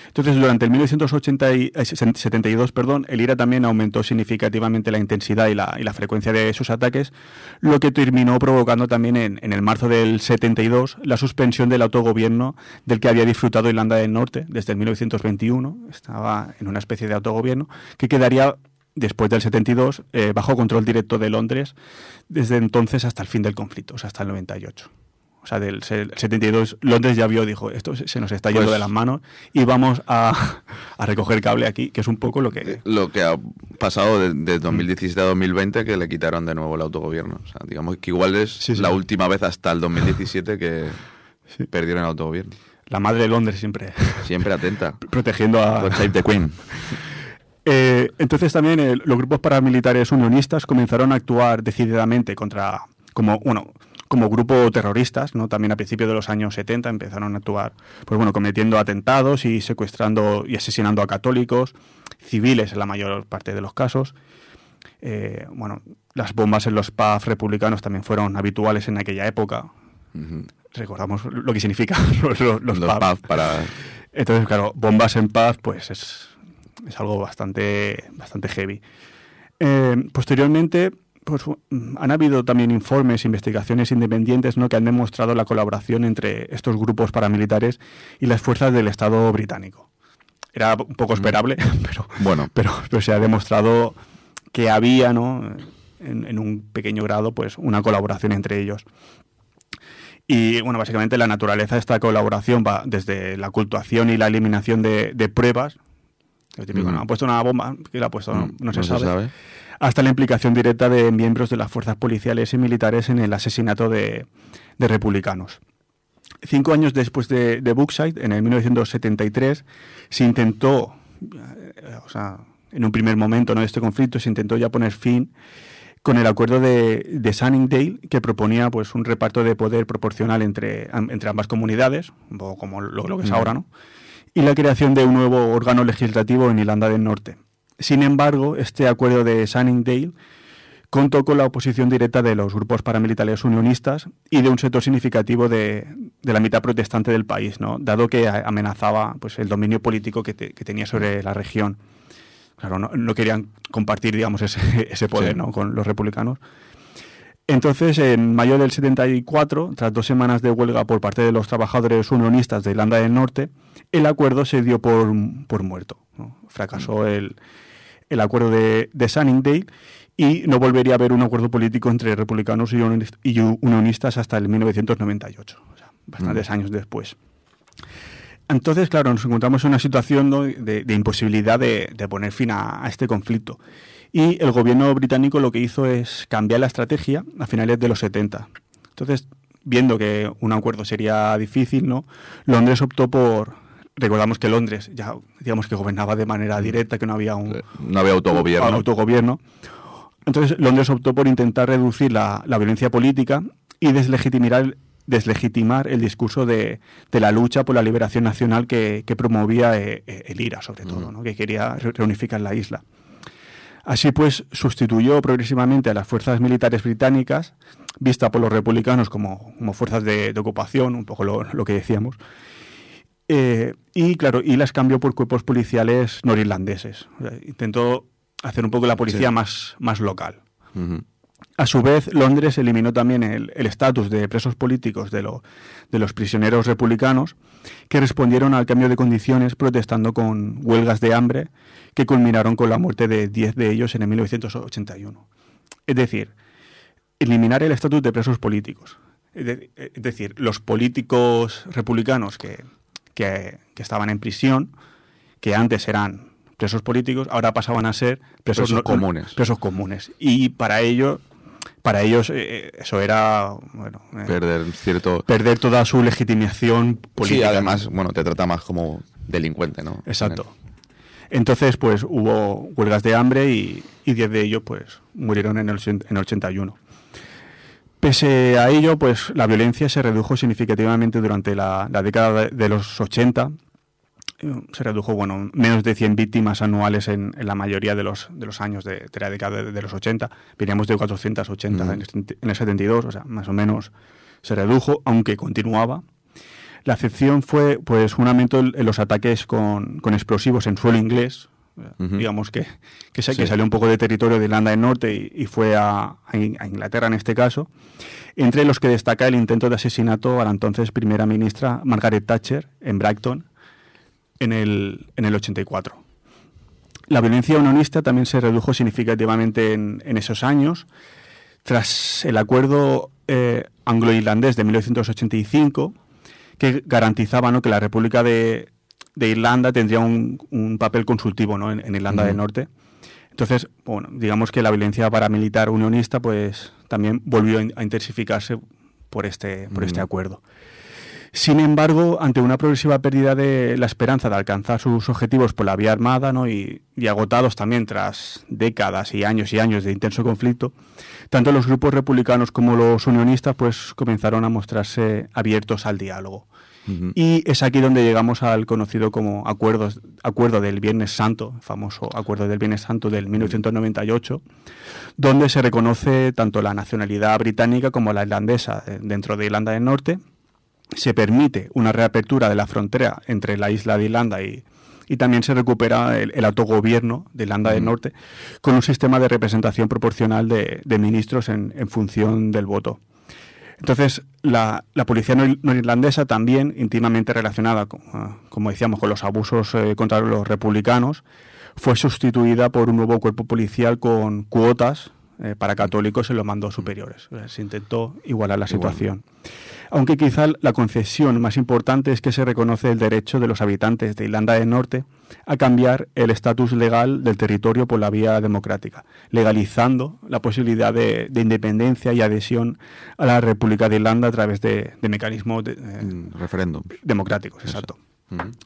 Entonces, durante el 1972, perdón, el IRA también aumentó significativamente la intensidad y la, y la frecuencia de sus ataques, lo que terminó provocando también en, en el marzo del 72 la suspensión del autogobierno del que había disfrutado Irlanda del Norte desde el 1921. Estaba en una especie de autogobierno que quedaría después del 72 eh, bajo control directo de Londres desde entonces hasta el fin del conflicto, o sea, hasta el 98. O sea, del se- 72 Londres ya vio, dijo, esto se nos está yendo Pues- de las manos y vamos a, a recoger cable aquí, que es un poco lo que... Lo que ha pasado de, de 2017 a 2020 que le quitaron de nuevo el autogobierno. O sea, digamos que igual es Sí, sí. la última vez hasta el 2017 que Sí. perdieron el autogobierno. La madre de Londres siempre Siempre atenta. protegiendo a... Save the Queen. Eh, entonces también eh, los grupos paramilitares unionistas comenzaron a actuar decididamente contra, como, bueno, como grupo terroristas, ¿no? También a principios de los años 70 empezaron a actuar, pues bueno, cometiendo atentados y secuestrando y asesinando a católicos, civiles en la mayor parte de los casos. Eh, bueno, las bombas en los pubs republicanos también fueron habituales en aquella época. Recordamos lo que significa los, los- los Los pubs. pubs para... Entonces, claro, bombas en paz, pues es, es algo bastante, bastante heavy. Eh, posteriormente, pues mm, han habido también informes, investigaciones independientes, ¿no? que han demostrado la colaboración entre estos grupos paramilitares y las fuerzas del Estado británico. Era un poco esperable, pero, Bueno, pero, pero se ha demostrado que había, ¿no? En, en un pequeño grado, pues una colaboración entre ellos. Y bueno, básicamente la naturaleza de esta colaboración va desde la ocultación y la eliminación de, de pruebas. Lo típico, Ujú. ¿no? Ha puesto una bomba, que la ha puesto? No, mm, no se, sabe. sabe. Hasta la implicación directa de miembros de las fuerzas policiales y militares en el asesinato de, de republicanos. Cinco años después de, de Brookside, en el 1973, se intentó, eh, o sea, en un primer momento ¿no? de este conflicto, se intentó ya poner fin con el acuerdo de, de Sunningdale, que proponía pues un reparto de poder proporcional entre, entre ambas comunidades, un poco como lo, lo que es ahora, ¿no? y la creación de un nuevo órgano legislativo en Irlanda del Norte. Sin embargo, este acuerdo de Sunningdale contó con la oposición directa de los grupos paramilitares unionistas y de un sector significativo de, de la mitad protestante del país, ¿no? dado que amenazaba pues, el dominio político que, te- que tenía sobre la región. Claro, no, no querían compartir digamos, ese, ese poder Sí. ¿no? con los republicanos. Entonces, en mayo del 74, tras dos semanas de huelga por parte de los trabajadores unionistas de Irlanda del Norte, el acuerdo se dio por, por muerto. ¿no? Fracasó el, el acuerdo de, de Sunningdale y no volvería a haber un acuerdo político entre republicanos y unionist- y unionistas hasta el 1998, o sea, bastantes años después. Entonces, claro, nos encontramos en una situación ¿no? de, de imposibilidad de, de poner fin a, a este conflicto. Y el gobierno británico lo que hizo es cambiar la estrategia a finales de los 70. Entonces, viendo que un acuerdo sería difícil, ¿no? Londres optó por... Recordamos que Londres ya, digamos que gobernaba de manera directa, que no había un, No había autogobierno. autogobierno. Entonces, Londres optó por intentar reducir la, la violencia política y deslegitimar el, deslegitimar el discurso de, de la lucha por la liberación nacional que, que promovía eh, eh, el IRA, sobre todo, ¿no? que quería re- reunificar la isla. Así pues, sustituyó progresivamente a las fuerzas militares británicas, vistas por los republicanos como, como fuerzas de, de ocupación, un poco lo, lo que decíamos, eh, y claro, y las cambió por cuerpos policiales norirlandeses. O sea, intentó hacer un poco la policía Sí. más, más local. A su vez, Londres eliminó también el el estatus de presos políticos de, lo- de los prisioneros republicanos que respondieron al cambio de condiciones protestando con huelgas de hambre que culminaron con la muerte de 10 de ellos en el 1981. Es decir, eliminar el estatus de presos políticos. Es, de- es decir, los políticos republicanos que, que- que estaban en prisión, que antes eran presos políticos, ahora pasaban a ser presos, Presos comunes. Presos comunes. Y para ello, para ellos eh, eso era bueno, eh, Perder cierto... perder toda su legitimación Sí, política. además, bueno, te trata más como delincuente, ¿no? Exacto. Entonces, pues hubo huelgas de hambre y, y 10 de ellos pues murieron en el, en el 81. Pese a ello, pues la violencia se redujo significativamente durante la, la década de, los 80. Eh, Se redujo, bueno, menos de 100 víctimas anuales en, en la mayoría de los, de los años de, de la década de, de los 80. Veníamos de 480 Ujú. en, el, en el 72, o sea, más o menos se redujo, aunque continuaba. La excepción fue pues un aumento en en los ataques con, con explosivos en suelo inglés, digamos que, que, sa- Sí. que salió un poco de territorio de Irlanda del Norte y, y fue a, a In- a Inglaterra en este caso, entre los que destaca el intento de asesinato a la entonces primera ministra Margaret Thatcher en Brighton en el, en el 84. La violencia unionista también se redujo significativamente en, en esos años. Tras el acuerdo eh, anglo-irlandés de 1985, que garantizaba ¿no? que la República de, de Irlanda tendría un, un papel consultivo ¿no? en, en Irlanda del Norte. Entonces, bueno, digamos que la violencia paramilitar unionista pues también volvió a in- a intensificarse por este, por este acuerdo. Sin embargo, ante una progresiva pérdida de la esperanza de alcanzar sus objetivos por la vía armada ¿no? y, y agotados también tras décadas y años y años de intenso conflicto, tanto los grupos republicanos como los unionistas pues, comenzaron a mostrarse abiertos al diálogo. Y es aquí donde llegamos al conocido como acuerdos, acuerdo del Viernes Santo, famoso acuerdo del Viernes Santo del 1998, donde se reconoce tanto la nacionalidad británica como la irlandesa eh, dentro de Irlanda del Norte. Se permite una reapertura de la frontera entre la isla de Irlanda y, y también se recupera el, el autogobierno de Irlanda del. Norte con un sistema de representación proporcional de, de ministros en, en función del voto. Entonces, la, la policía no- norirlandesa también, íntimamente relacionada, con, ah, como decíamos, con los abusos eh, contra los republicanos, fue sustituida por un nuevo cuerpo policial con cuotas eh, para católicos en los mandos superiores. O sea, se intentó igualar la Igual. Aunque quizá la concesión más importante es que se reconoce el derecho de los habitantes de Irlanda del Norte a cambiar el estatus legal del territorio por la vía democrática, legalizando la posibilidad de, de independencia y adhesión a la República de Irlanda a través de, de mecanismos de- eh, Mm, Referéndum. democráticos. Eso. Exacto.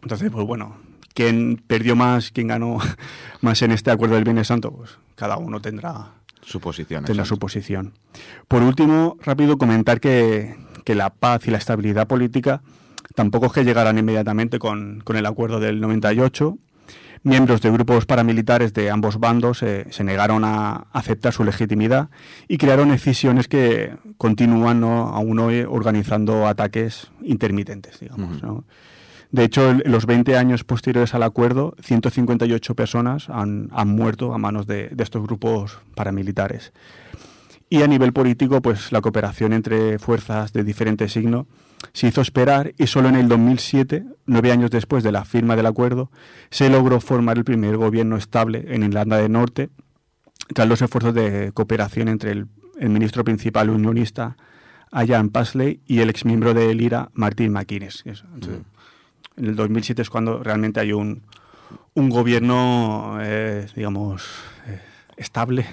Entonces, pues bueno, ¿quién perdió más, quién ganó más en este acuerdo del Viernes Santo? Pues cada uno tendrá, Su posición. tendrá su posición. Por último, rápido comentar que, que la paz y la estabilidad política tampoco es que llegaran inmediatamente con, con el acuerdo del 98. Miembros de grupos paramilitares de ambos bandos eh, se negaron a aceptar su legitimidad y crearon excisiones que continúan ¿no? aún hoy organizando ataques intermitentes, digamos. ¿no? De hecho, en los 20 años posteriores al acuerdo, 158 personas han, han muerto a manos de, de estos grupos paramilitares. Y a nivel político, pues la cooperación entre fuerzas de diferente signo se hizo esperar y solo en el 2007, nueve años después de la firma del acuerdo, se logró formar el primer gobierno estable en Irlanda del Norte, tras los esfuerzos de cooperación entre el, el ministro principal unionista Ian Pasley y el exmiembro de IRA, Martin McInnes. Entonces, En el 2007 es cuando realmente hay un, un gobierno, eh, digamos, eh, estable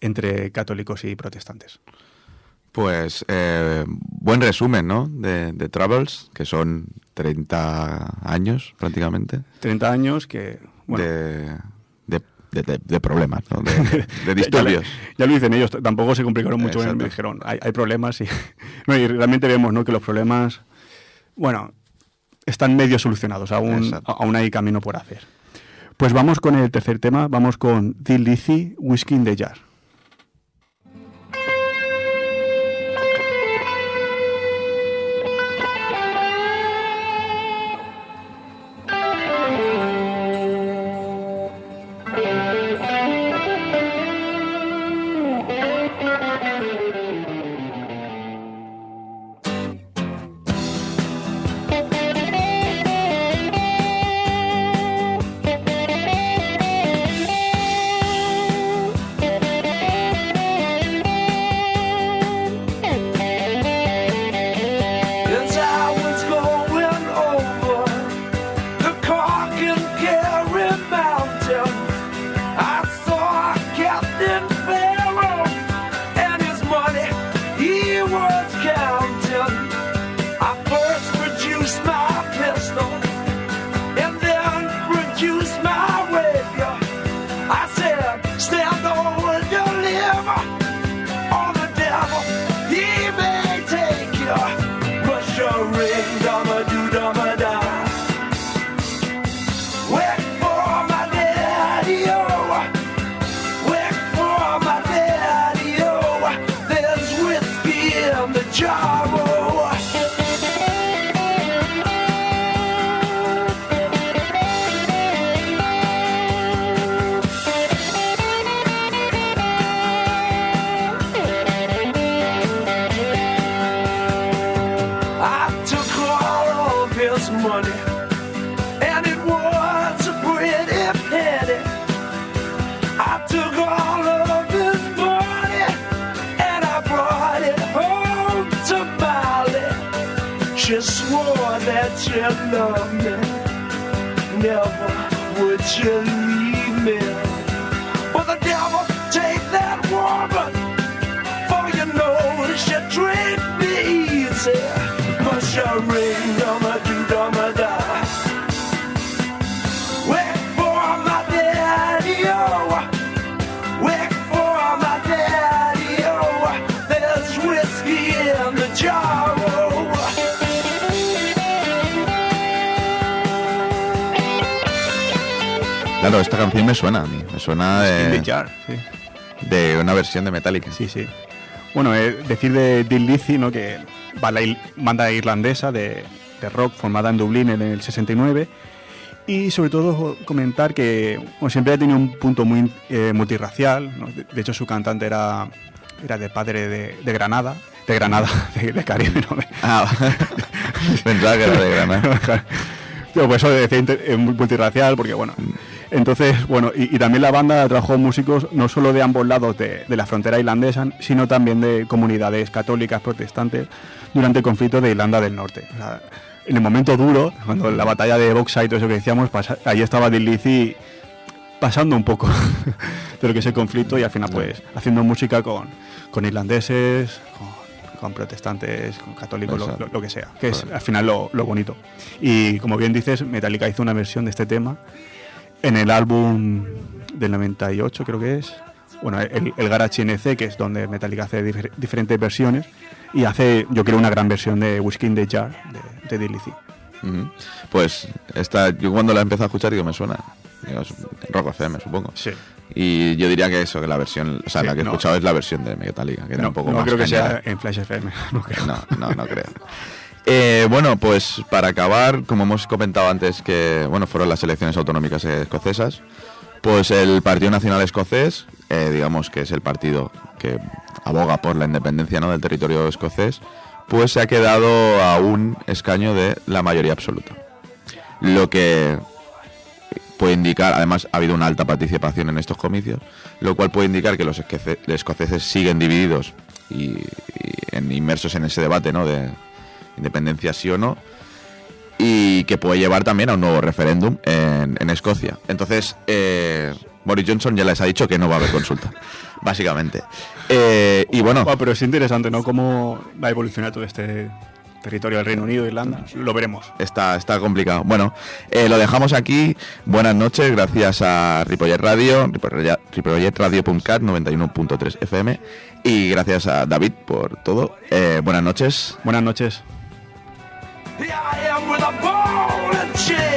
entre católicos y protestantes. Pues eh, buen resumen, ¿no? De, de Travels, que son 30 años prácticamente 30 años que... Bueno, de, de, problemas, ¿no? De, disturbios. Ya, lo dicen ellos, tampoco se complicaron mucho, Exacto. me dijeron, hay, hay problemas y, no, y realmente vemos ¿no? que los problemas, bueno, están medio solucionados, aún, Exacto. aún hay camino por hacer. Pues vamos con el tercer tema, vamos con The Lizzy Whiskey in the Jar. You swore that you loved me. Never would you Claro, esta canción me suena a mí. Me suena de, Jar, sí. de una versión de Metallica. Sí, sí. Bueno, eh, decir de Dean Lizzy, ¿no? que va la il- banda irlandesa de, de rock formada en Dublín en el 69. Y sobre todo comentar que bueno, siempre ha tenido un punto muy eh, multirracial. ¿no? De, de hecho, su cantante era, era de padre de, de Granada. De Granada, de, de Caribe, ¿no? De- Ah, pensaba que era de Granada. Pero por eso decía inter- eh, multirracial, porque bueno. Entonces, bueno, y, y también la banda trajo músicos no solo de ambos lados de, de la frontera irlandesa, sino también de comunidades católicas protestantes durante el conflicto de Irlanda del Norte. O sea, en el momento duro, cuando la batalla de Boxa y todo eso que decíamos, ahí estaba Lizzy pasando un poco de lo que es el conflicto y al final pues haciendo música con, con irlandeses, con, con protestantes, con católicos, lo, Exacto. lo- lo que sea, que es al final lo, lo bonito. Y como bien dices, Metallica hizo una versión de este tema en el álbum del 98 creo que es, bueno, el, el Garage NC, que es donde Metallica hace difer- diferentes versiones y hace, yo creo, una gran versión de Whiskey in the Jar de, de. Ujú. Pues esta, yo cuando la empecé a escuchar digo, me suena. Digo, es Rock FM, supongo. Sí. Y yo diría que eso, que la versión, o sea, Sí, la que he no. escuchado es la versión de Metallica, que era No, un poco no más creo que sea en Flash FM, no creo. No, no, no creo. Eh, bueno, pues para acabar, como hemos comentado antes que bueno fueron las elecciones autonómicas escocesas, pues el Partido Nacional Escocés, eh, digamos que es el partido que aboga por la independencia ¿no? del territorio escocés, pues se ha quedado a un escaño de la mayoría absoluta. Lo que puede indicar, además ha habido una alta participación en estos comicios, lo cual puede indicar que los escoceses siguen divididos y, y en- inmersos en ese debate ¿no? de independencia sí o no, y que puede llevar también a un nuevo referéndum en, en Escocia. Entonces, eh, Boris Johnson ya les ha dicho que no va a haber consulta, básicamente. Eh, y bueno, pero es interesante, ¿no? Cómo va a evolucionar todo este territorio del Reino Unido, Irlanda. Lo veremos. Está, está complicado. Bueno, eh, lo dejamos aquí. Buenas noches, gracias a Ripollet Radio, Ripollet- ripolletradio.cat 91.3 FM y gracias a David por todo. Eh, buenas noches. Buenas noches. Here I am with a ball and chain,